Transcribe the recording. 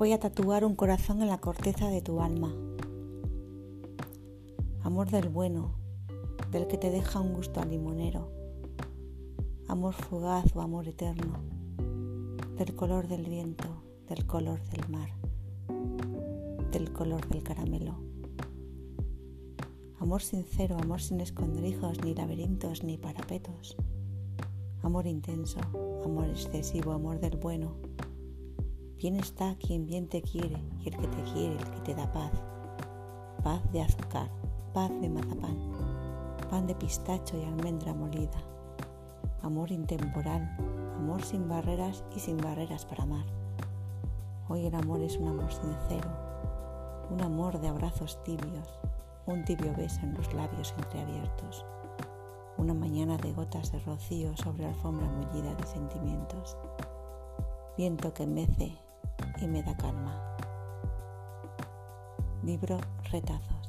Voy a tatuar un corazón en la corteza de tu alma. Amor del bueno, del que te deja un gusto a limonero. Amor fugaz o amor eterno, del color del viento, del color del mar, del color del caramelo. Amor sincero, amor sin escondrijos, ni laberintos, ni parapetos. Amor intenso, amor excesivo, amor del bueno. Bien está quien bien te quiere y el que te quiere, el que te da paz. Paz de azúcar, paz de mazapán, pan de pistacho y almendra molida. Amor intemporal, amor sin barreras y sin barreras para amar. Hoy el amor es un amor sincero, un amor de abrazos tibios, un tibio beso en los labios entreabiertos, una mañana de gotas de rocío sobre alfombra mullida de sentimientos, viento que mece y me da calma. Libro Retazos.